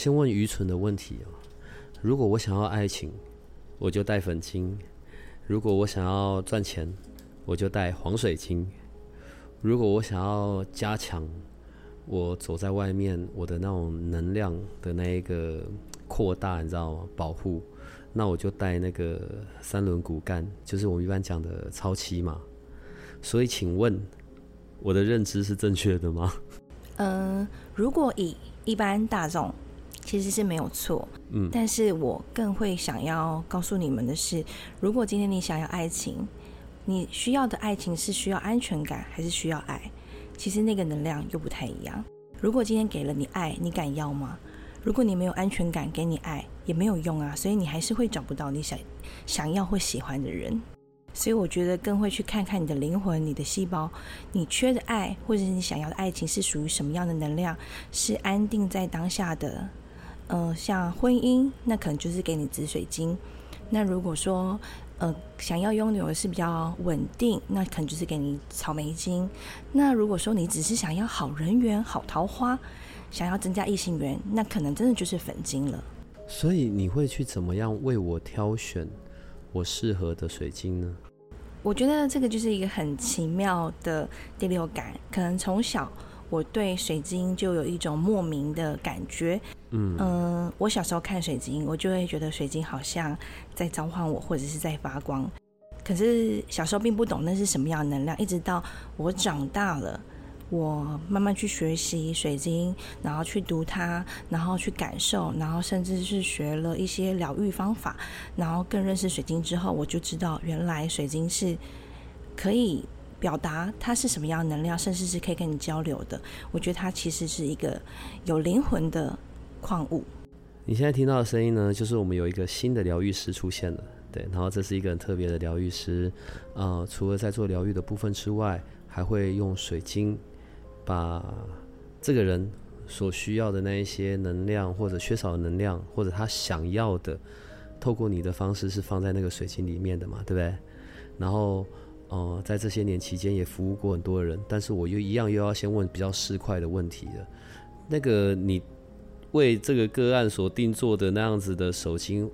先问愚蠢的问题啊！如果我想要爱情，我就带粉晶；如果我想要赚钱，我就带黄水晶；如果我想要加强我走在外面我的那种能量的那一个扩大，你知道吗？保护，那我就带那个三轮骨干，就是我们一般讲的超七嘛。所以，请问我的认知是正确的吗？嗯，如果以一般大众。其实是没有错，嗯，但是我更会想要告诉你们的是，如果今天你想要爱情，你需要的爱情是需要安全感还是需要爱？其实那个能量又不太一样。如果今天给了你爱，你敢要吗？如果你没有安全感，给你爱也没有用啊，所以你还是会找不到你想想要或喜欢的人。所以我觉得更会去看看你的灵魂、你的细胞，你缺的爱或者是你想要的爱情是属于什么样的能量，是安定在当下的。嗯，像婚姻，那可能就是给你紫水晶；那如果说，呃，想要拥有的是比较稳定，那可能就是给你草莓晶；那如果说你只是想要好人缘、好桃花，想要增加异性缘，那可能真的就是粉晶了。所以你会去怎么样为我挑选我适合的水晶呢？我觉得这个就是一个很奇妙的第六感，可能从小。我对水晶就有一种莫名的感觉，嗯我小时候看水晶，我就会觉得水晶好像在召唤我，或者是在发光。可是小时候并不懂那是什么样的能量，一直到我长大了，我慢慢去学习水晶，然后去读它，然后去感受，然后甚至是学了一些疗愈方法，然后更认识水晶之后，我就知道原来水晶是可以。表达它是什么样的能量，甚至是可以跟你交流的。我觉得它其实是一个有灵魂的矿物。你现在听到的声音呢，就是我们有一个新的疗愈师出现了，对。然后这是一个很特别的疗愈师，呃，除了在做疗愈的部分之外，还会用水晶把这个人所需要的那一些能量，或者缺少的能量，或者他想要的，透过你的方式是放在那个水晶里面的嘛，对不对？然后。哦，在这些年期间也服务过很多人，但是我又一样又要先问比较市侩的问题了。那个你为这个个案所定做的那样子的手巾，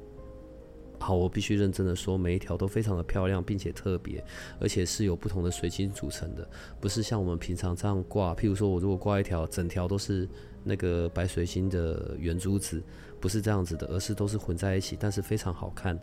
好，我必须认真的说，每一条都非常的漂亮，并且特别，而且是有不同的水晶组成的，不是像我们平常这样挂。譬如说我如果挂一条，整条都是那个白水晶的圆珠子，不是这样子的，而是都是混在一起，但是非常好看。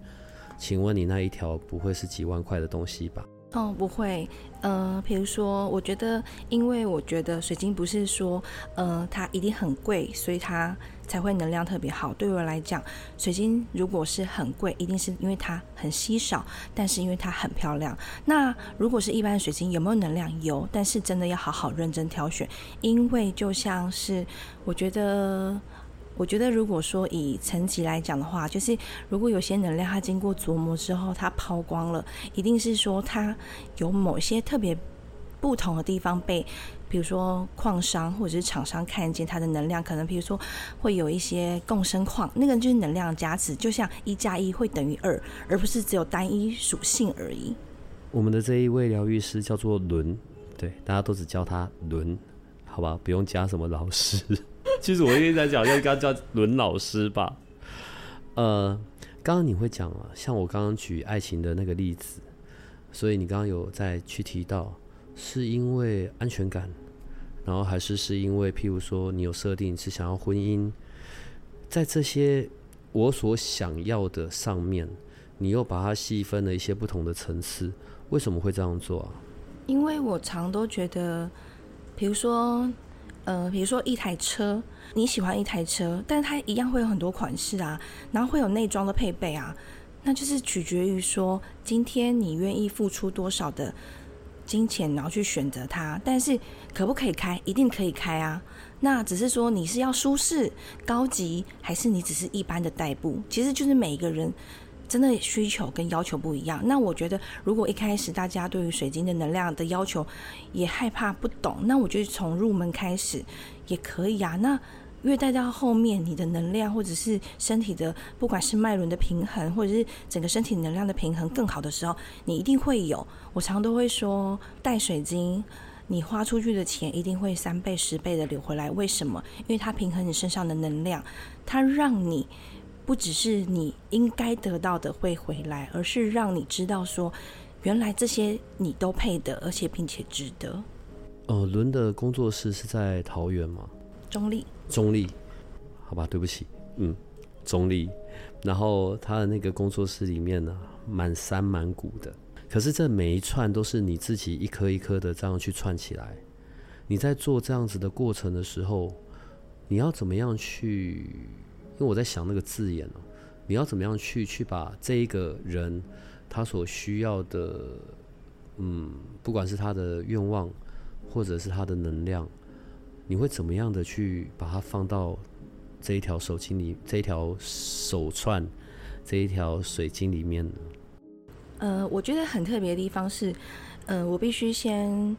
请问你那一条不会是几万块的东西吧？哦，不会，呃，比如说，我觉得，因为我觉得水晶不是说，呃，它一定很贵，所以它才会能量特别好。对我来讲，水晶如果是很贵，一定是因为它很稀少，但是因为它很漂亮。那如果是一般水晶，有没有能量？有，但是真的要好好认真挑选，因为就像是我觉得。我觉得，如果说以层级来讲的话，就是如果有些能量它经过琢磨之后，它抛光了，一定是说它有某些特别不同的地方被，比如说矿商或者是厂商看见它的能量，可能比如说会有一些共生矿，那个就是能量加持，就像一加一会等于二，而不是只有单一属性而已。我们的这一位疗愈师叫做伦，对，大家都只叫他伦，好吧，不用加什么老师。其实我一直在讲，要该叫伦老师吧。呃，刚刚你会讲啊，像我刚刚举爱情的那个例子，所以你刚刚有在去提到，是因为安全感，然后还是是因为譬如说你有设定是想要婚姻，在这些我所想要的上面，你又把它细分了一些不同的层次，为什么会这样做啊？因为我常都觉得，比如说。呃，比如说一台车，你喜欢一台车，但是它一样会有很多款式啊，然后会有内装的配备啊，那就是取决于说今天你愿意付出多少的金钱，然后去选择它。但是可不可以开？一定可以开啊。那只是说你是要舒适、高级，还是你只是一般的代步？其实就是每一个人真的需求跟要求不一样。那我觉得，如果一开始大家对于水晶的能量的要求也害怕不懂，那我觉得从入门开始也可以啊。那越带到后面，你的能量或者是身体的，不管是脉轮的平衡，或者是整个身体能量的平衡更好的时候，你一定会有。我常都会说，带水晶，你花出去的钱一定会三倍、十倍的流回来。为什么？因为它平衡你身上的能量，它让你不只是你应该得到的会回来，而是让你知道说，原来这些你都配得，而且并且值得。哦，伦的工作室是在桃园吗？中立，中立，好吧，对不起，嗯，中立。然后他的那个工作室里面呢，满山满谷的，可是这每一串都是你自己一颗一颗的这样去串起来。你在做这样子的过程的时候，你要怎么样去？因为我在想那个字眼哦，你要怎么样去去把这一个人他所需要的，嗯，不管是他的愿望，或者是他的能量。你会怎么样的去把它放到这一条手巾里，这一条手串，这一条水晶里面呢？呃，我觉得很特别的地方是，呃，我必须先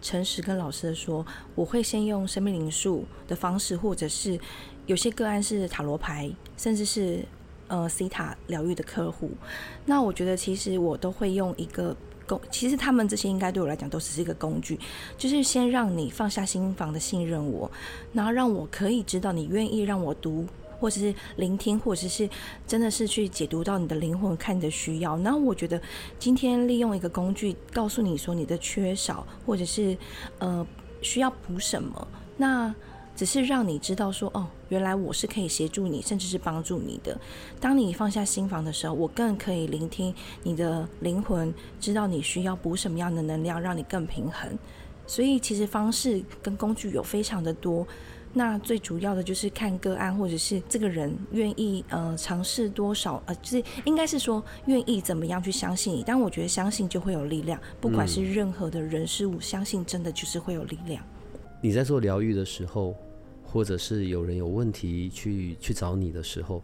诚实跟老师说，我会先用生命灵数的方式，或者是有些个案是塔罗牌，甚至是呃西塔疗愈的客户。那我觉得其实我都会用一个。工其实他们这些应该对我来讲都只是一个工具，就是先让你放下心房的信任我，然后让我可以知道你愿意让我读，或者是聆听，或者是真的是去解读到你的灵魂，看你的需要。然后我觉得今天利用一个工具告诉你说你的缺少，或者是呃需要补什么，那。只是让你知道说，哦，原来我是可以协助你，甚至是帮助你的。当你放下心房的时候，我更可以聆听你的灵魂，知道你需要补什么样的能量，让你更平衡。所以，其实方式跟工具有非常的多。那最主要的就是看个案，或者是这个人愿意呃尝试多少，呃，就是应该是说愿意怎么样去相信你。但我觉得相信就会有力量，不管是任何的人事物，相信真的就是会有力量。你在做疗愈的时候。或者是有人有问题去去找你的时候，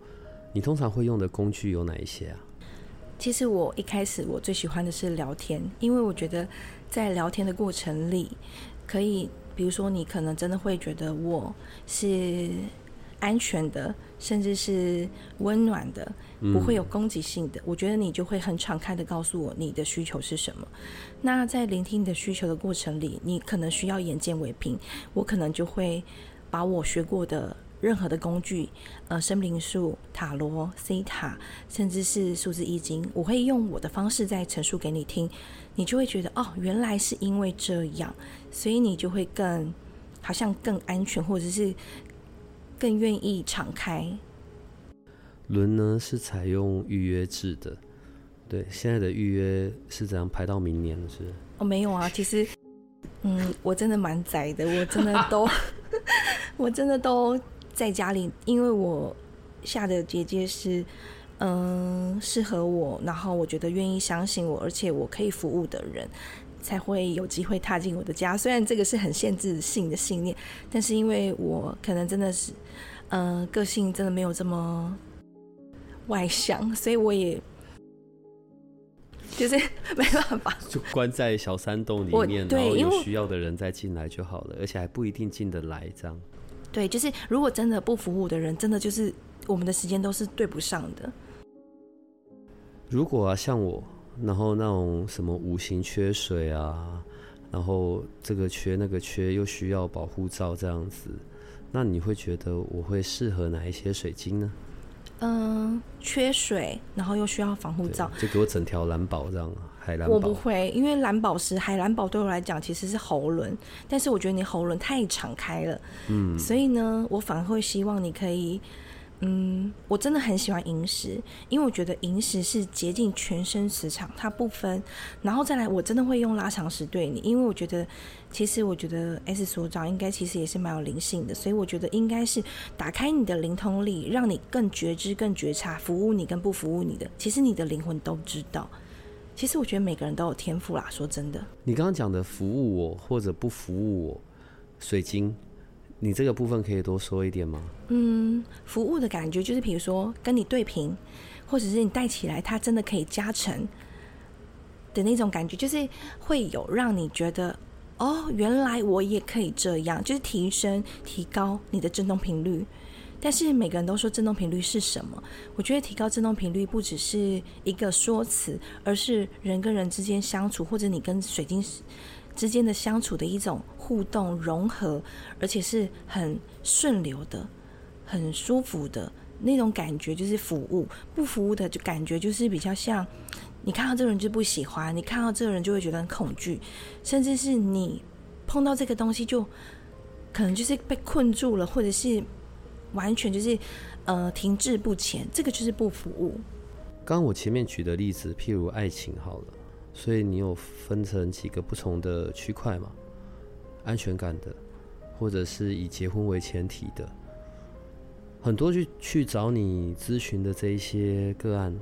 你通常会用的工具有哪一些啊？其实我一开始我最喜欢的是聊天，因为我觉得在聊天的过程里，可以比如说你可能真的会觉得我是安全的，甚至是温暖的，不会有攻击性的。我觉得你就会很敞开的告诉我你的需求是什么。那在聆听你的需求的过程里，你可能需要眼见为凭，我可能就会。把我学过的任何的工具，呃，生灵术、塔罗、C 塔，甚至是数字易经，我会用我的方式再陈述给你听，你就会觉得哦，原来是因为这样，所以你就会更好像更安全，或者是更愿意敞开。轮呢是采用预约制的，对，现在的预约是怎样排到明年是？哦，没有啊，其实，嗯，我真的蛮宅的，我真的 都。我真的都在家里，因为我下的结界是，嗯，适合我，然后我觉得愿意相信我，而且我可以服务的人，才会有机会踏进我的家。虽然这个是很限制性的信念，但是因为我可能真的是，嗯，个性真的没有这么外向，所以我也。就是 没办法，就关在小山洞里面，然后有需要的人再进来就好了，而且还不一定进得来。这样，对，就是如果真的不服务的人，真的就是我们的时间都是对不上的。如果啊，像我，然后那种什么五行缺水啊，然后这个缺那个缺，又需要保护罩这样子，那你会觉得我会适合哪一些水晶呢？嗯，缺水，然后又需要防护罩，就给我整条蓝宝这样，海蓝宝。我不会，因为蓝宝石、海蓝宝对我来讲其实是喉轮，但是我觉得你喉轮太敞开了，嗯，所以呢，我反而会希望你可以。嗯，我真的很喜欢萤石，因为我觉得萤石是洁净全身磁场，它不分。然后再来，我真的会用拉长石对你，因为我觉得，其实我觉得 S 所长应该其实也是蛮有灵性的，所以我觉得应该是打开你的灵通力，让你更觉知、更觉察，服务你跟不服务你的，其实你的灵魂都知道。其实我觉得每个人都有天赋啦。说真的，你刚刚讲的服务我或者不服务我，水晶，你这个部分可以多说一点吗？嗯，服务的感觉就是，比如说跟你对频，或者是你戴起来，它真的可以加成的那种感觉，就是会有让你觉得。哦，原来我也可以这样，就是提升、提高你的振动频率。但是每个人都说振动频率是什么？我觉得提高振动频率不只是一个说辞，而是人跟人之间相处，或者你跟水晶之间的相处的一种互动融合，而且是很顺流的、很舒服的那种感觉，就是服务。不服务的就感觉就是比较像。你看到这个人就不喜欢，你看到这个人就会觉得很恐惧，甚至是你碰到这个东西就可能就是被困住了，或者是完全就是呃停滞不前，这个就是不服务。刚刚我前面举的例子，譬如爱情好了，所以你有分成几个不同的区块嘛？安全感的，或者是以结婚为前提的，很多去去找你咨询的这一些个案。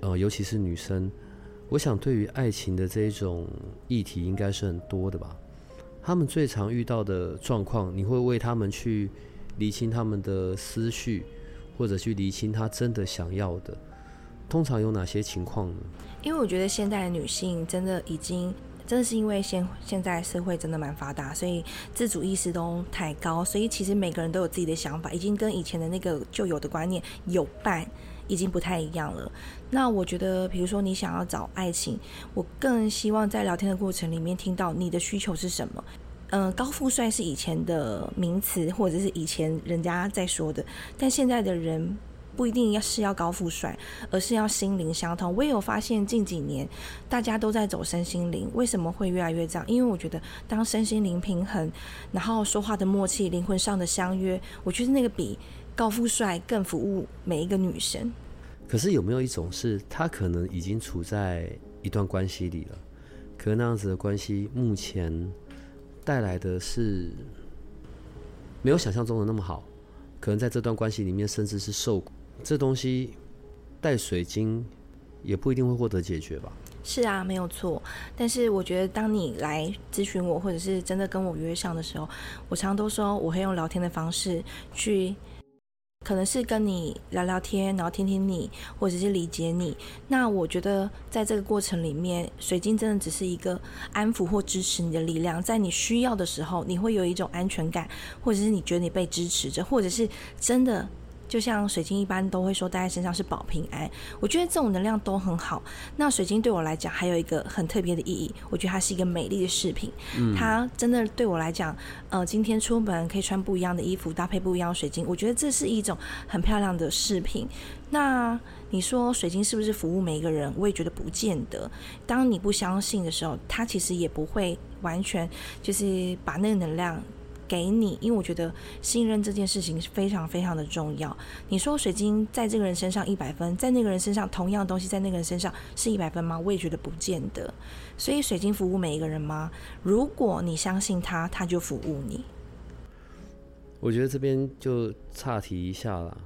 呃，尤其是女生，我想对于爱情的这一种议题，应该是很多的吧。他们最常遇到的状况，你会为他们去理清他们的思绪，或者去理清他真的想要的，通常有哪些情况呢？因为我觉得现代的女性真的已经，真的是因为现现在社会真的蛮发达，所以自主意识都太高，所以其实每个人都有自己的想法，已经跟以前的那个旧有的观念有伴。已经不太一样了。那我觉得，比如说你想要找爱情，我更希望在聊天的过程里面听到你的需求是什么。嗯，高富帅是以前的名词，或者是以前人家在说的，但现在的人不一定要是要高富帅，而是要心灵相通。我也有发现近几年大家都在走身心灵，为什么会越来越这样？因为我觉得当身心灵平衡，然后说话的默契，灵魂上的相约，我觉得那个比。高富帅更服务每一个女生，可是有没有一种是他可能已经处在一段关系里了，可那样子的关系目前带来的是没有想象中的那么好，可能在这段关系里面甚至是受，这东西带水晶也不一定会获得解决吧？是啊，没有错。但是我觉得当你来咨询我，或者是真的跟我约上的时候，我常常都说我会用聊天的方式去。可能是跟你聊聊天，然后听听你，或者是理解你。那我觉得在这个过程里面，水晶真的只是一个安抚或支持你的力量，在你需要的时候，你会有一种安全感，或者是你觉得你被支持着，或者是真的。就像水晶一般都会说戴在身上是保平安，我觉得这种能量都很好。那水晶对我来讲还有一个很特别的意义，我觉得它是一个美丽的饰品。嗯，它真的对我来讲，呃，今天出门可以穿不一样的衣服，搭配不一样的水晶，我觉得这是一种很漂亮的饰品。那你说水晶是不是服务每一个人？我也觉得不见得。当你不相信的时候，它其实也不会完全就是把那个能量。给你，因为我觉得信任这件事情是非常非常的重要。你说水晶在这个人身上一百分，在那个人身上同样的东西在那个人身上是一百分吗？我也觉得不见得。所以水晶服务每一个人吗？如果你相信他，他就服务你。我觉得这边就岔题一下了，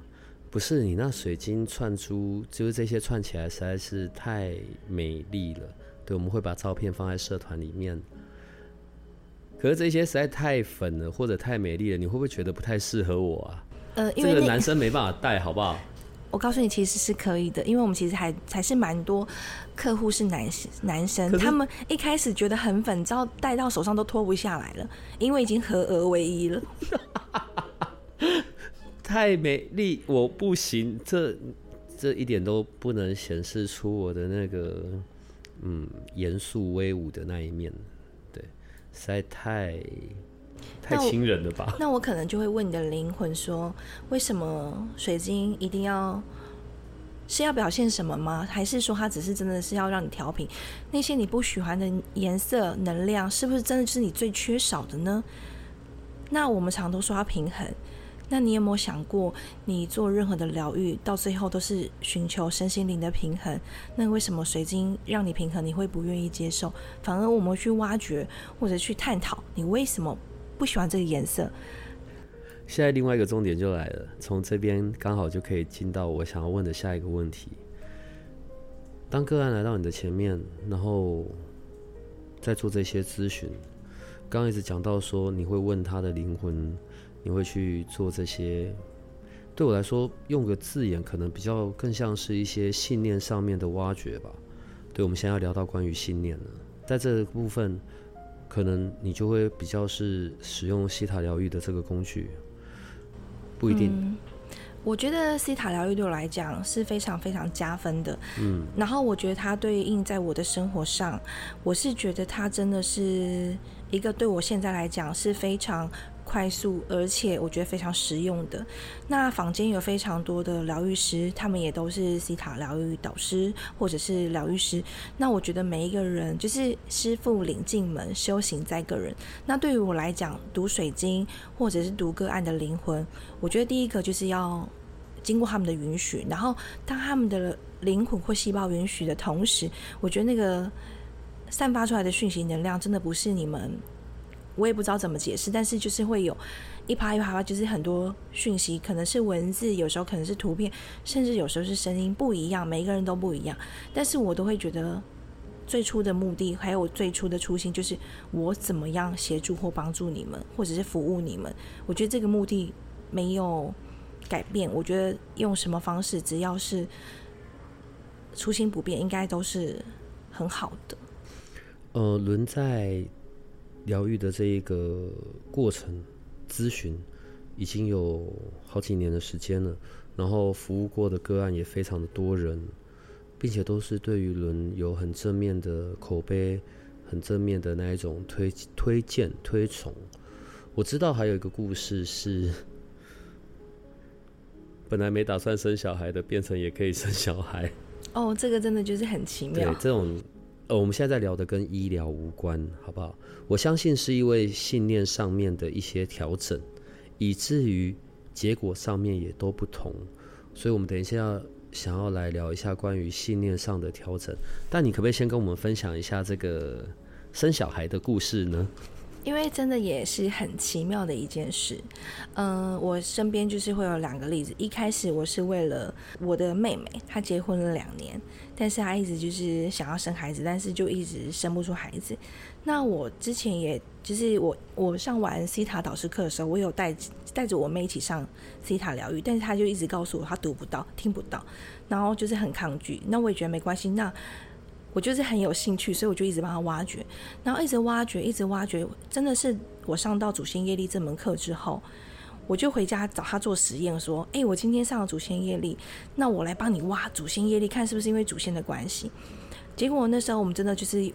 不是你那水晶串珠，就是这些串起来实在是太美丽了。对，我们会把照片放在社团里面。可是这些实在太粉了，或者太美丽了，你会不会觉得不太适合我啊？呃，这个男生没办法戴，好不好？我告诉你，其实是可以的，因为我们其实还还是蛮多客户是男男生，他们一开始觉得很粉，之后戴到手上都脱不下来了，因为已经合而为一了。太美丽，我不行，这这一点都不能显示出我的那个嗯严肃威武的那一面。实在太太亲人了吧？那我可能就会问你的灵魂说：为什么水晶一定要是要表现什么吗？还是说它只是真的是要让你调频？那些你不喜欢的颜色、能量，是不是真的是你最缺少的呢？那我们常都说要平衡。那你有没有想过，你做任何的疗愈，到最后都是寻求身心灵的平衡？那为什么水晶让你平衡，你会不愿意接受？反而我们去挖掘或者去探讨，你为什么不喜欢这个颜色？现在另外一个重点就来了，从这边刚好就可以进到我想要问的下一个问题。当个案来到你的前面，然后在做这些咨询，刚刚一直讲到说你会问他的灵魂，你会去做这些。对我来说，用个字眼可能比较更像是一些信念上面的挖掘吧。对，我们现在要聊到关于信念了，在这个部分，可能你就会比较是使用西塔疗愈的这个工具，不一定。我觉得西塔疗愈对我来讲是非常非常加分的。嗯，然后我觉得它对应在我的生活上，我是觉得它真的是一个对我现在来讲是非常。快速，而且我觉得非常实用的。那坊间有非常多的疗愈师，他们也都是西塔疗愈导师或者是疗愈师。那我觉得每一个人就是师傅领进门，修行在个人。那对于我来讲，读水晶或者是读个案的灵魂，我觉得第一个就是要经过他们的允许，然后当他们的灵魂或细胞允许的同时，我觉得那个散发出来的讯息能量，真的不是你们。我也不知道怎么解释，但是就是会有一趴一趴，就是很多讯息，可能是文字，有时候可能是图片，甚至有时候是声音，不一样，每个人都不一样。但是我都会觉得，最初的目的还有最初的初心，就是我怎么样协助或帮助你们，或者是服务你们。我觉得这个目的没有改变。我觉得用什么方式，只要是初心不变，应该都是很好的。呃，轮在。疗愈的这一个过程，咨询已经有好几年的时间了，然后服务过的个案也非常的多人，并且都是对于轮有很正面的口碑，很正面的那一种推推荐推崇。我知道还有一个故事是，本来没打算生小孩的，变成也可以生小孩。哦，这个真的就是很奇妙。对这种。呃，我们现在在聊的跟医疗无关，好不好？我相信是因为信念上面的一些调整，以至于结果上面也都不同。所以，我们等一下要想要来聊一下关于信念上的调整。但你可不可以先跟我们分享一下这个生小孩的故事呢？因为真的也是很奇妙的一件事，嗯，我身边就是会有两个例子。一开始我是为了我的妹妹，她结婚了两年，但是她一直就是想要生孩子，但是就一直生不出孩子。那我之前也就是我我上完西塔导师课的时候，我有带带着我妹一起上西塔疗愈，但是她就一直告诉我她读不到、听不到，然后就是很抗拒。那我也觉得没关系，那。我就是很有兴趣，所以我就一直帮他挖掘，然后一直挖掘，一直挖掘。真的是我上到祖先业力这门课之后，我就回家找他做实验，说：“哎，我今天上了祖先业力，那我来帮你挖祖先业力，看是不是因为祖先的关系。”结果那时候我们真的就是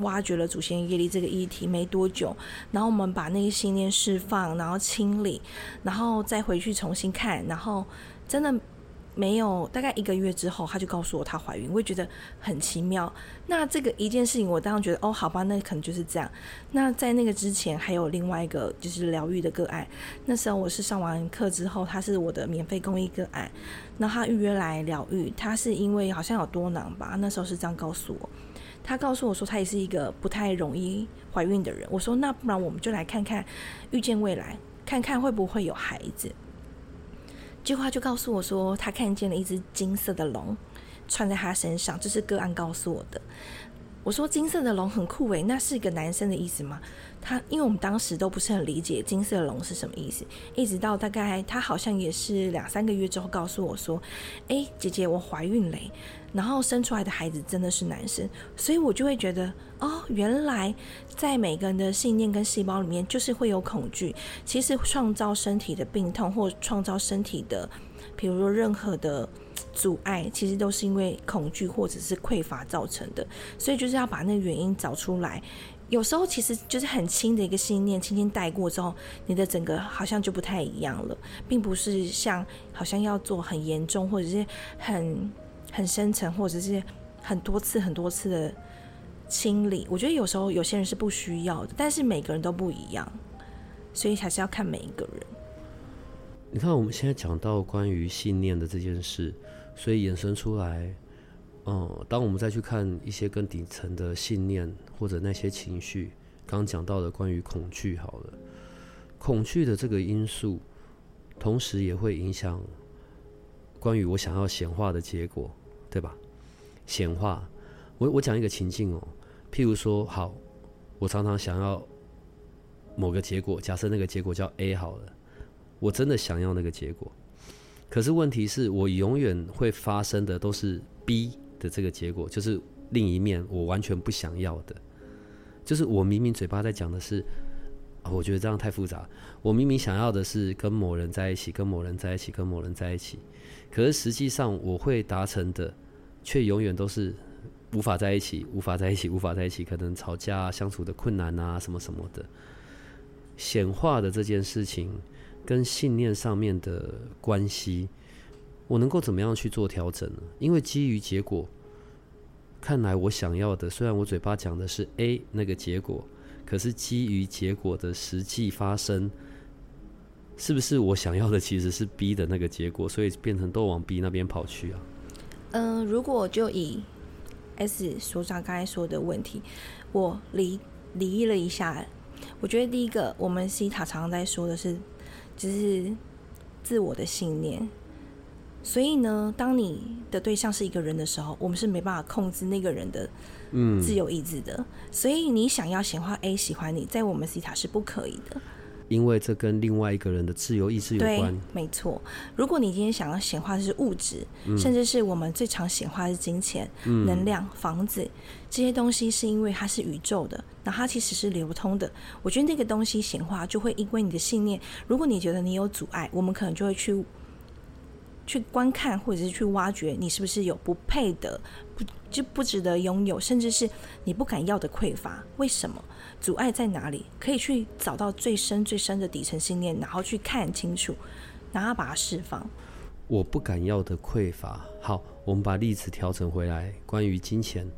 挖掘了祖先业力这个议题没多久，然后我们把那个信念释放，然后清理，然后再回去重新看，然后真的。没有，大概一个月之后，她就告诉我她怀孕，我也觉得很奇妙。那这个一件事情，我当然觉得哦，好吧，那可能就是这样。那在那个之前，还有另外一个就是疗愈的个案。那时候我是上完课之后，他是我的免费公益个案，那他预约来疗愈，他是因为好像有多囊吧，那时候是这样告诉我。他告诉我说，他也是一个不太容易怀孕的人。我说，那不然我们就来看看遇见未来，看看会不会有孩子。句话就告诉我说，他看见了一只金色的龙穿在他身上，这是个案告诉我的。我说金色的龙很酷诶，那是一个男生的意思吗？他因为我们当时都不是很理解金色的龙是什么意思，一直到大概他好像也是两三个月之后告诉我说：“哎，姐姐，我怀孕嘞。”然后生出来的孩子真的是男生，所以我就会觉得哦，原来在每个人的信念跟细胞里面，就是会有恐惧。其实创造身体的病痛或创造身体的，比如说任何的阻碍，其实都是因为恐惧或者是匮乏造成的。所以就是要把那个原因找出来。有时候其实就是很轻的一个信念，轻轻带过之后，你的整个好像就不太一样了，并不是像好像要做很严重或者是很。很深层，或者是很多次、很多次的清理，我觉得有时候有些人是不需要的，但是每个人都不一样，所以还是要看每一个人。你看，我们现在讲到关于信念的这件事，所以衍生出来，嗯，当我们再去看一些更底层的信念或者那些情绪，刚讲到的关于恐惧，好了，恐惧的这个因素，同时也会影响关于我想要显化的结果。对吧？显化。我我讲一个情境哦，譬如说，好，我常常想要某个结果，假设那个结果叫 A 好了，我真的想要那个结果，可是问题是我永远会发生的都是 B 的这个结果，就是另一面我完全不想要的，就是我明明嘴巴在讲的是。我觉得这样太复杂。我明明想要的是跟某人在一起，跟某人在一起，跟某人在一起，可是实际上我会达成的，却永远都是无法在一起，无法在一起，无法在一起。可能吵架、相处的困难啊，什么什么的。显化的这件事情跟信念上面的关系，我能够怎么样去做调整呢？因为基于结果，看来我想要的，虽然我嘴巴讲的是 A 那个结果。可是基于结果的实际发生，是不是我想要的其实是 B 的那个结果，所以变成都往 B 那边跑去啊？嗯，如果就以 S 所长刚才说的问题，我理理了一下，我觉得第一个，我们西塔常常在说的是，就是自我的信念。所以呢，当你的对象是一个人的时候，我们是没办法控制那个人的自由意志的。所以你想要显化 A 喜欢你，在我们 C 塔是不可以的，因为这跟另外一个人的自由意志有关。没错。如果你今天想要显化的是物质，甚至是我们最常显化的是金钱、能量、房子这些东西，是因为它是宇宙的，那它其实是流通的。我觉得那个东西显化就会因为你的信念，如果你觉得你有阻碍，我们可能就会去。去观看，或者是去挖掘，你是不是有不配的、不就不值得拥有，甚至是你不敢要的匮乏？为什么？阻碍在哪里？可以去找到最深、最深的底层信念，然后去看清楚，然后把它释放。我不敢要的匮乏。好，我们把例子调整回来。关于金钱，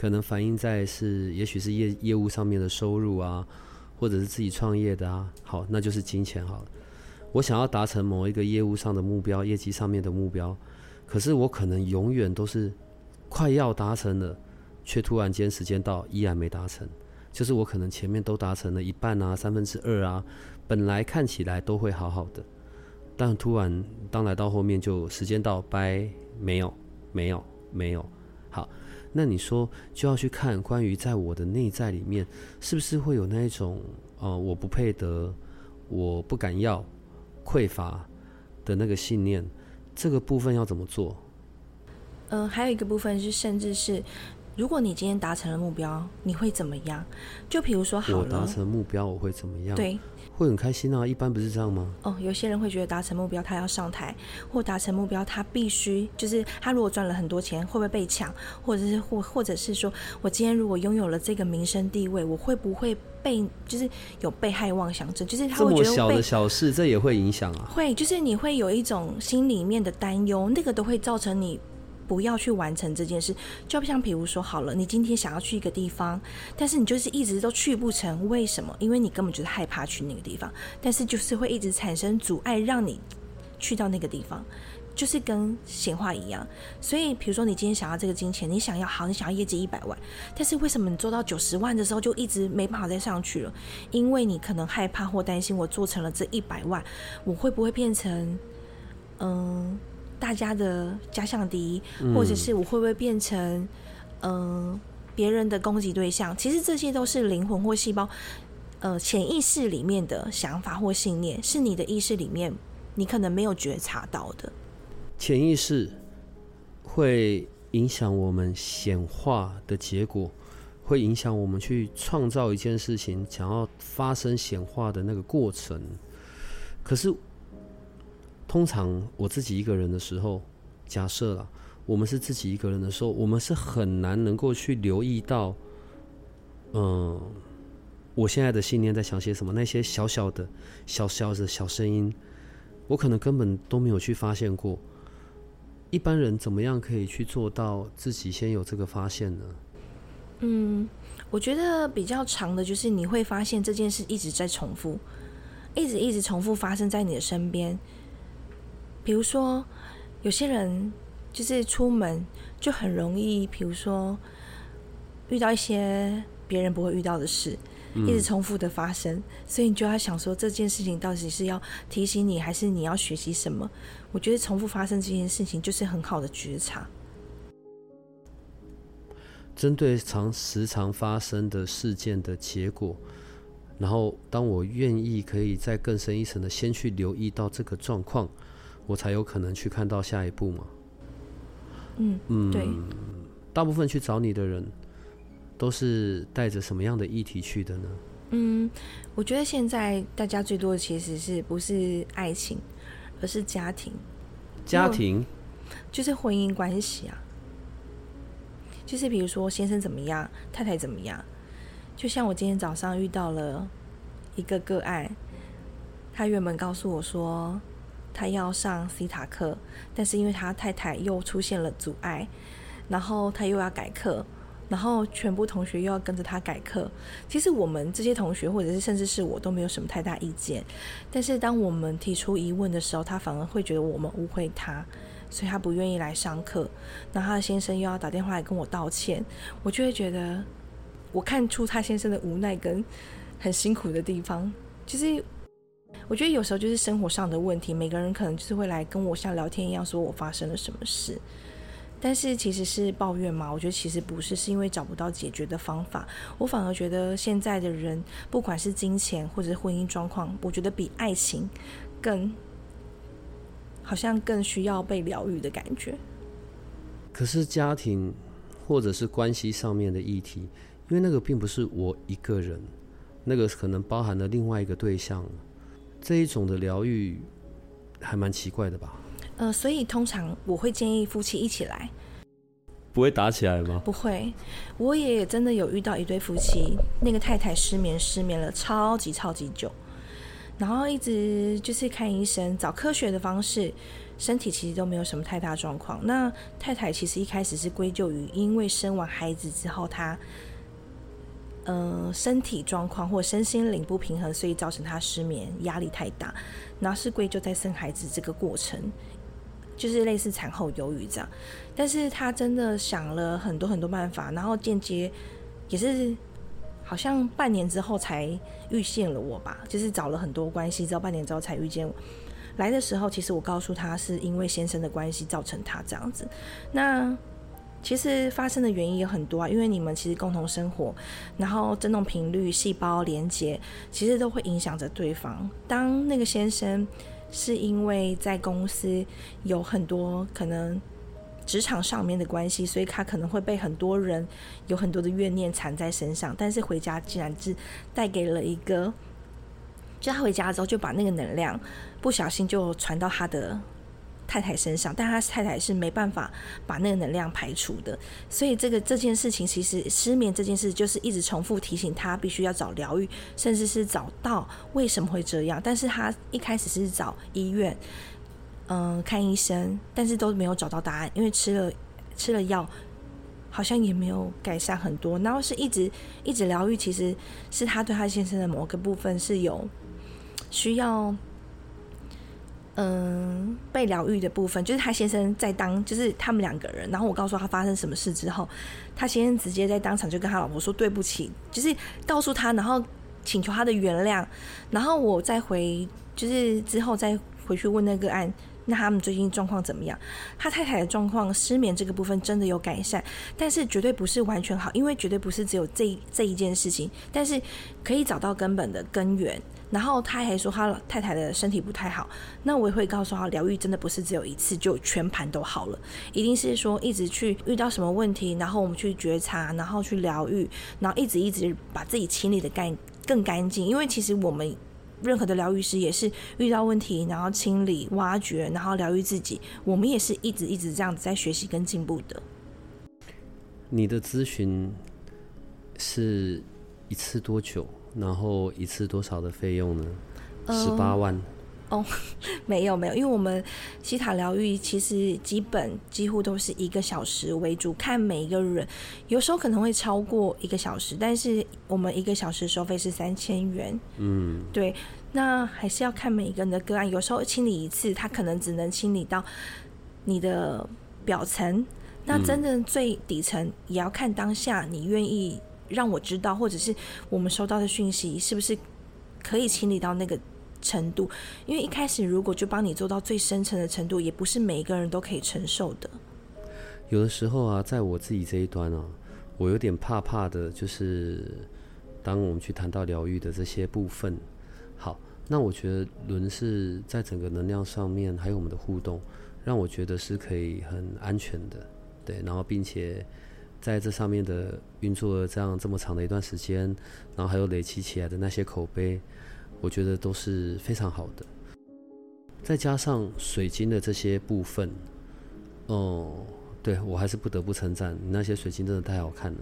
可能反映在是，也许是业业务上面的收入啊，或者是自己创业的啊。好，那就是金钱好了。我想要达成某一个业务上的目标、业绩上面的目标，可是我可能永远都是快要达成了，却突然间时间到依然没达成。就是我可能前面都达成了一半啊、三分之二啊，本来看起来都会好好的，但突然当来到后面就时间到，拜，没有，没有，没有。好，那你说就要去看关于在我的内在里面，是不是会有那一种呃，我不配得，我不敢要。匮乏的那个信念，这个部分要怎么做？嗯，还有一个部分是，甚至是，如果你今天达成了目标，你会怎么样？就比如说，好了，我达成目标，我会怎么样？对。会很开心啊，一般不是这样吗？哦，有些人会觉得达成目标他要上台，或达成目标他必须就是他如果赚了很多钱会不会被抢，或者是或或者是说我今天如果拥有了这个名声地位，我会不会被就是有被害妄想症？就是他会觉得小的小事这也会影响啊？会，就是你会有一种心里面的担忧，那个都会造成你。不要去完成这件事，就像比如说，好了，你今天想要去一个地方，但是你就是一直都去不成，为什么？因为你根本就是害怕去那个地方，但是就是会一直产生阻碍，让你去到那个地方，就是跟闲话一样。所以，比如说你今天想要这个金钱，你想要好，你想要业绩一百万，但是为什么你做到九十万的时候就一直没办法再上去了？因为你可能害怕或担心，我做成了这一百万，我会不会变成嗯？大家的假想敌，或者是我会不会变成嗯别人的攻击对象？其实这些都是灵魂或细胞呃潜意识里面的想法或信念，是你的意识里面你可能没有觉察到的。潜意识会影响我们显化的结果，会影响我们去创造一件事情，想要发生显化的那个过程。可是。通常我自己一个人的时候，假设了我们是自己一个人的时候，我们是很难能够去留意到，嗯，我现在的信念在想些什么，那些小小的、小小的小声音，我可能根本都没有去发现过。一般人怎么样可以去做到自己先有这个发现呢？嗯，我觉得比较长的就是你会发现这件事一直在重复，一直一直重复发生在你的身边。比如说，有些人就是出门就很容易，比如说遇到一些别人不会遇到的事，一直重复的发生，所以你就要想说这件事情到底是要提醒你，还是你要学习什么？我觉得重复发生这件事情就是很好的觉察。针对常时常发生的事件的结果，然后当我愿意可以再更深一层的先去留意到这个状况，我才有可能去看到下一步嘛。嗯嗯，对。大部分去找你的人，都是带着什么样的议题去的呢？嗯，我觉得现在大家最多的其实是不是爱情，而是家庭。家庭，就是婚姻关系啊。就是比如说先生怎么样，太太怎么样？就像我今天早上遇到了一个个案，他原本告诉我说他要上西塔课，但是因为他太太又出现了阻碍，然后他又要改课，然后全部同学又要跟着他改课。其实我们这些同学，或者是甚至是我都没有什么太大意见，但是当我们提出疑问的时候，他反而会觉得我们误会他。所以他不愿意来上课，那他的先生又要打电话来跟我道歉，我就会觉得，我看出他先生的无奈跟很辛苦的地方。就是我觉得有时候就是生活上的问题，每个人可能就是会来跟我像聊天一样，说我发生了什么事，但是其实是抱怨嘛？我觉得其实不是，是因为找不到解决的方法。我反而觉得现在的人，不管是金钱或者是婚姻状况，我觉得比爱情更。好像更需要被疗愈的感觉。可是家庭或者是关系上面的议题，因为那个并不是我一个人，那个可能包含了另外一个对象，这一种的疗愈还蛮奇怪的吧？呃，所以通常我会建议夫妻一起来。不会打起来吗？不会，我也真的有遇到一对夫妻，那个太太失眠失眠了超级超级久。然后一直就是看医生，找科学的方式，身体其实都没有什么太大状况。那太太其实一开始是归咎于因为生完孩子之后，她呃身体状况或身心灵不平衡，所以造成他失眠，压力太大。然后是归咎在生孩子这个过程，就是类似产后忧郁这样。但是他真的想了很多很多办法，然后间接也是。好像半年之后才遇见了我吧，就是找了很多关系，之后半年之后才遇见我。来的时候，其实我告诉他是因为先生的关系造成他这样子。那其实发生的原因有很多啊，因为你们其实共同生活，然后振动频率、细胞连接，其实都会影响着对方。当那个先生是因为在公司有很多可能。职场上面的关系，所以他可能会被很多人有很多的怨念缠在身上，但是回家竟然是带给了一个，就他回家之后就把那个能量不小心就传到他的太太身上，但他太太是没办法把那个能量排除的，所以这个这件事情其实失眠这件事就是一直重复提醒他必须要找疗愈，甚至是找到为什么会这样，但是他一开始是找医院。嗯，看医生，但是都没有找到答案，因为吃了吃了药，好像也没有改善很多。然后是一直一直疗愈，其实是他对他先生的某个部分是有需要，嗯，被疗愈的部分，就是他先生在当，就是他们两个人。然后我告诉他发生什么事之后，他先生直接在当场就跟他老婆说对不起，就是告诉他，然后请求他的原谅。然后我再回，就是之后再回去问那个案。那他们最近状况怎么样？他太太的状况失眠这个部分真的有改善，但是绝对不是完全好，因为绝对不是只有这这一件事情，但是可以找到根本的根源。然后他还说他太太的身体不太好，那我也会告诉他，疗愈真的不是只有一次就全盘都好了，一定是说一直去遇到什么问题，然后我们去觉察，然后去疗愈，然后一直一直把自己清理的干更干净，因为其实我们。任何的疗愈师也是遇到问题，然后清理、挖掘，然后疗愈自己。我们也是一直一直这样子在学习跟进步的。你的咨询是一次多久？然后一次多少的费用呢？十八万。哦，没有没有，因为我们西塔疗愈其实基本几乎都是一个小时为主，看每一个人，有时候可能会超过一个小时，但是我们一个小时收费是三千元。嗯，对，那还是要看每一个人的个案，有时候清理一次，他可能只能清理到你的表层，那真正最底层也要看当下你愿意让我知道，或者是我们收到的讯息是不是可以清理到那个。程度，因为一开始如果就帮你做到最深层的程度，也不是每一个人都可以承受的。有的时候啊，在我自己这一端啊，我有点怕怕的，就是当我们去谈到疗愈的这些部分，好，那我觉得轮是在整个能量上面，还有我们的互动，让我觉得是可以很安全的，对，然后并且在这上面的运作这样这么长的一段时间，然后还有累积起来的那些口碑，我觉得都是非常好的。再加上水晶的这些部分，哦。对我还是不得不称赞那些水晶真的太好看了。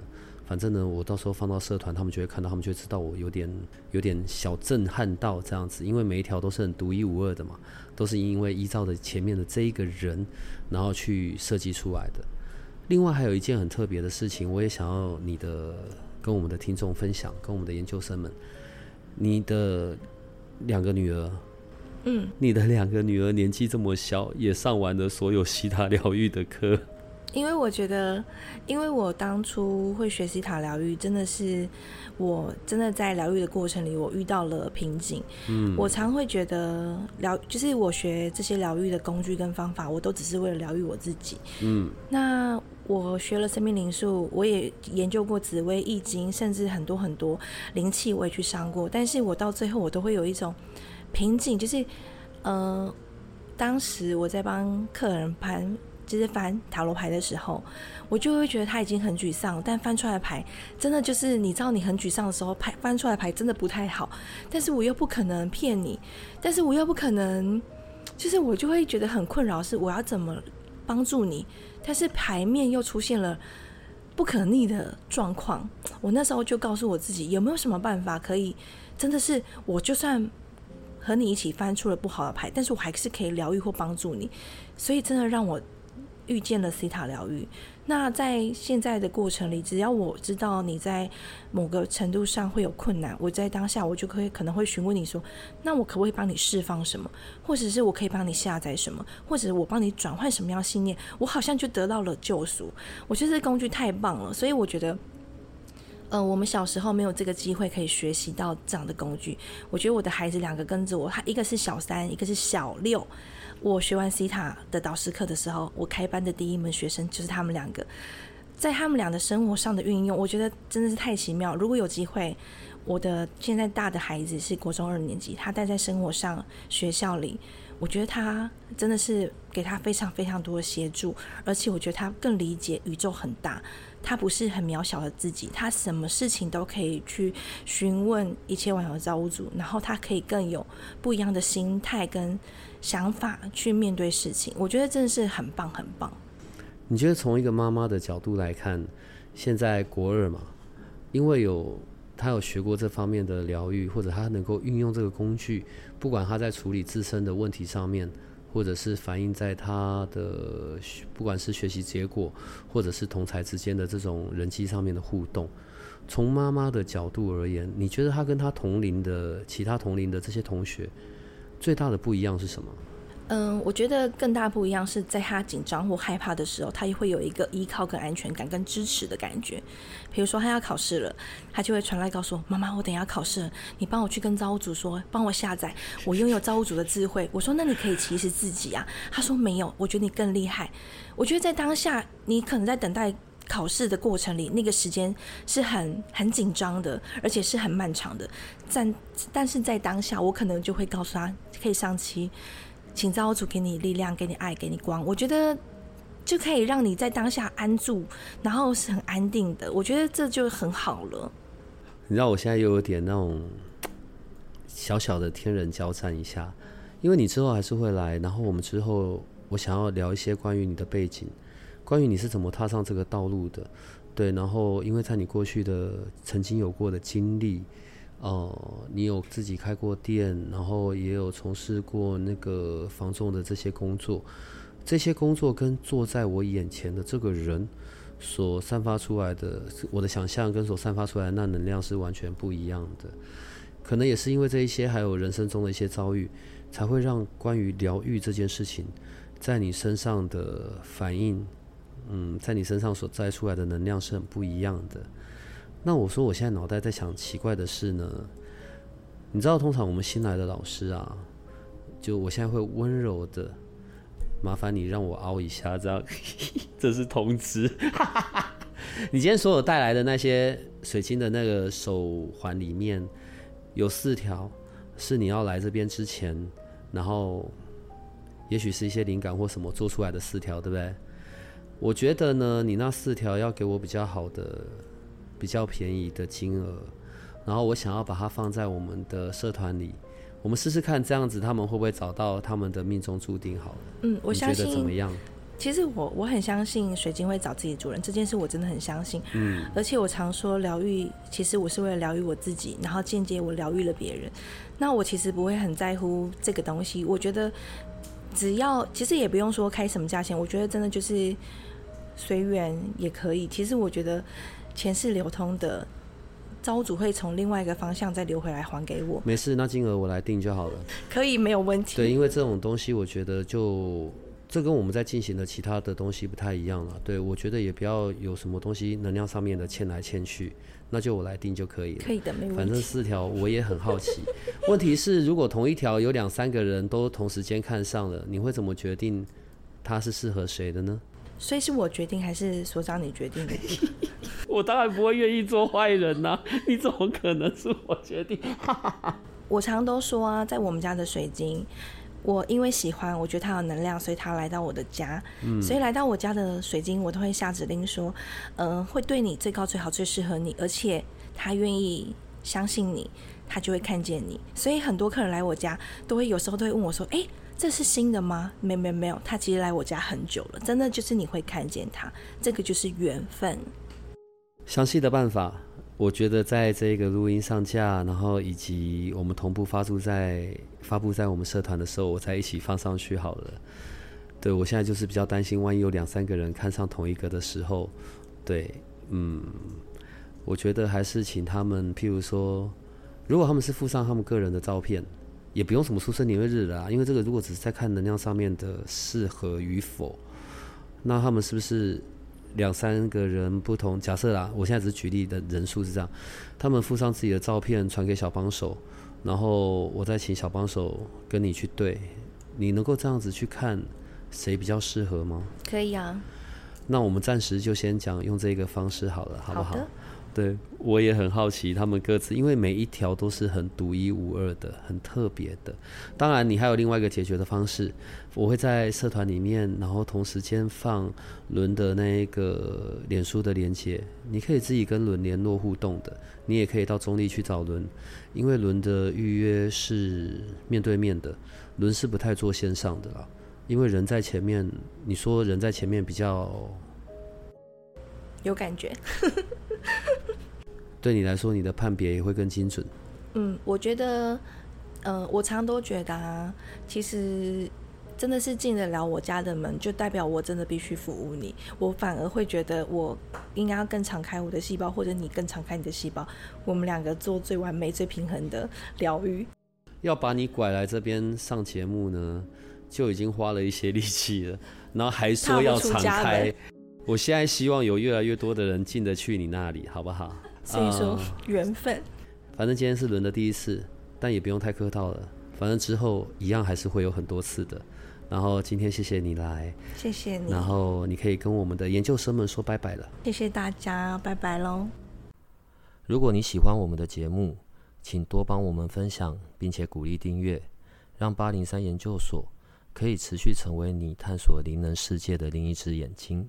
反正呢，我到时候放到社团，他们就会看到，他们就会知道我有点有点小震撼到这样子。因为每一条都是很独一无二的嘛，都是因为依照的前面的这一个人，然后去设计出来的。另外还有一件很特别的事情，我也想要你的跟我们的听众分享，跟我们的研究生们，你的两个女儿，嗯，你的两个女儿年纪这么小，也上完了所有西塔疗愈的课。因为我觉得，因为我当初会学习塔疗愈，真的是我真的在疗愈的过程里，我遇到了瓶颈。嗯，我常会觉得疗，就是我学这些疗愈的工具跟方法，我都只是为了疗愈我自己。嗯，那我学了生命灵数，我也研究过紫薇易经，甚至很多很多灵气我也去上过，但是我到最后我都会有一种瓶颈，就是，呃，当时我在帮客人盘。就是翻塔罗牌的时候，我就会觉得他已经很沮丧，但翻出来的牌真的就是你知道你很沮丧的时候，牌翻出来的牌真的不太好。但是我又不可能骗你，但是我又不可能，就是我就会觉得很困扰，是我要怎么帮助你？但是牌面又出现了不可逆的状况，我那时候就告诉我自己，有没有什么办法可以，真的是我就算和你一起翻出了不好的牌，但是我还是可以疗愈或帮助你。所以真的让我。遇见了西塔疗愈，那在现在的过程里，只要我知道你在某个程度上会有困难，我在当下我就可以可能会询问你说，那我可不可以帮你释放什么，或者是我可以帮你下载什么，或者我帮你转换什么样信念，我好像就得到了救赎。我觉得这工具太棒了，所以我觉得，呃，我们小时候没有这个机会可以学习到这样的工具。我觉得我的孩子两个跟着我，他一个是小三，一个是小六。我学完西塔的导师课的时候，我开班的第一门学生就是他们两个，在他们俩的生活上的运用，我觉得真的是太奇妙。如果有机会，我的现在大的孩子是国中二年级，他待在生活上学校里，我觉得他真的是给他非常非常多的协助，而且我觉得他更理解宇宙很大。他不是很渺小的自己，他什么事情都可以去询问一切万有的造物主，然后他可以更有不一样的心态跟想法去面对事情。我觉得真的是很棒，很棒。你觉得从一个妈妈的角度来看，现在国二嘛，因为有他有学过这方面的疗愈，或者他能够运用这个工具，不管他在处理自身的问题上面。或者是反映在他的不管是学习结果，或者是同才之间的这种人际上面的互动，从妈妈的角度而言，你觉得他跟他同龄的其他同龄的这些同学最大的不一样是什么？嗯，我觉得更大不一样是在他紧张或害怕的时候，他也会有一个依靠、跟安全感、跟支持的感觉。比如说他要考试了，他就会传来告诉我：“妈妈，我等下考试，你帮我去跟造物主说，帮我下载，我拥有造物主的智慧。”我说：“那你可以其实自己啊。”他说：“没有，我觉得你更厉害。”我觉得在当下，你可能在等待考试的过程里，那个时间是很很紧张的，而且是很漫长的。但但是在当下，我可能就会告诉他，可以上期。请造物主给你力量，给你爱，给你光。我觉得就可以让你在当下安住，然后是很安定的。我觉得这就很好了。你知道我现在又有点那种小小的天人交战一下，因为你之后还是会来，然后我们之后我想要聊一些关于你的背景，关于你是怎么踏上这个道路的，对。然后因为在你过去的曾经有过的经历。哦，你有自己开过店，然后也有从事过那个房仲的这些工作，这些工作跟坐在我眼前的这个人所散发出来的，我的想象跟所散发出来的那能量是完全不一样的。可能也是因为这一些，还有人生中的一些遭遇，才会让关于疗愈这件事情，在你身上的反应，嗯，在你身上所摘出来的能量是很不一样的。那我说，我现在脑袋在想奇怪的事呢。你知道，通常我们新来的老师啊，就我现在会温柔的，麻烦你让我凹一下，这样，这是通知。你今天所有带来的那些水晶的那个手环里面，有四条是你要来这边之前，然后也许是一些灵感或什么做出来的四条，对不对？我觉得呢，你那四条要给我比较好的、比较便宜的金额，然后我想要把它放在我们的社团里，我们试试看，这样子他们会不会找到他们的命中注定？好了，嗯，我相信怎么样？其实我我很相信水晶会找自己主人这件事，我真的很相信。嗯，而且我常说疗愈，其实我是为了疗愈我自己，然后间接我疗愈了别人。那我其实不会很在乎这个东西，我觉得只要其实也不用说开什么价钱，我觉得真的就是随缘也可以。其实我觉得钱是流通的，招主会从另外一个方向再流回来还给我。没事，那金额我来定就好了。可以，没有问题。对，因为这种东西，我觉得就。这跟我们在进行的其他的东西不太一样了，对我觉得也不要有什么东西能量上面的欠来欠去，那就我来定就可以了。可以的，没问题。反正四条我也很好奇，问题是如果同一条有两三个人都同时间看上了，你会怎么决定它是适合谁的呢？所以是我决定还是所长你决定的？我当然不会愿意做坏人呐，你怎么可能是我决定？我常都说啊，在我们家的水晶。我因为喜欢，我觉得它有能量，所以它来到我的家。嗯，所以来到我家的水晶，我都会下指令说，嗯，会对你最高最好最适合你，而且他愿意相信你，他就会看见你。所以很多客人来我家，都会有时候都会问我说，哎，这是新的吗？没有没有没有，他其实来我家很久了，真的就是你会看见他，这个就是缘分。详细的办法。我觉得在这个录音上架，然后以及我们同步发布在发布在我们社团的时候，我再一起放上去好了。对我现在就是比较担心，万一有两三个人看上同一个的时候，对，嗯，我觉得还是请他们，譬如说，如果他们是附上他们个人的照片，也不用什么出生年月日啦，因为这个如果只是在看能量上面的适合与否，那他们是不是？两三个人不同，假设啦，我现在只是举例的人数是这样，他们附上自己的照片传给小帮手，然后我再请小帮手跟你去对，你能够这样子去看谁比较适合吗？可以啊。那我们暂时就先讲用这个方式好了，好不好？好对，我也很好奇他们各自，因为每一条都是很独一无二的、很特别的。当然，你还有另外一个解决的方式，我会在社团里面，然后同时间放轮的那个脸书的连接，你可以自己跟轮联络互动的。你也可以到中立去找轮，因为轮的预约是面对面的，轮是不太做线上的啦，因为人在前面，你说人在前面比较。有感觉，对你来说，你的判别也会更精准。嗯，我觉得，嗯，我常都觉得啊，其实真的是进得了我家的门，就代表我真的必须服务你。我反而会觉得，我应该要更敞开我的细胞，或者你更敞开你的细胞，我们两个做最完美、最平衡的疗愈。要把你拐来这边上节目呢，就已经花了一些力气了，然后还说要敞开。我现在希望有越来越多的人进得去你那里，好不好？所以说缘分。反正今天是轮的第一次，但也不用太客套了。反正之后一样还是会有很多次的。然后今天谢谢你来，谢谢你。然后你可以跟我们的研究生们说拜拜了。谢谢大家，拜拜喽。如果你喜欢我们的节目，请多帮我们分享，并且鼓励订阅，让八零三研究所可以持续成为你探索灵能世界的另一只眼睛。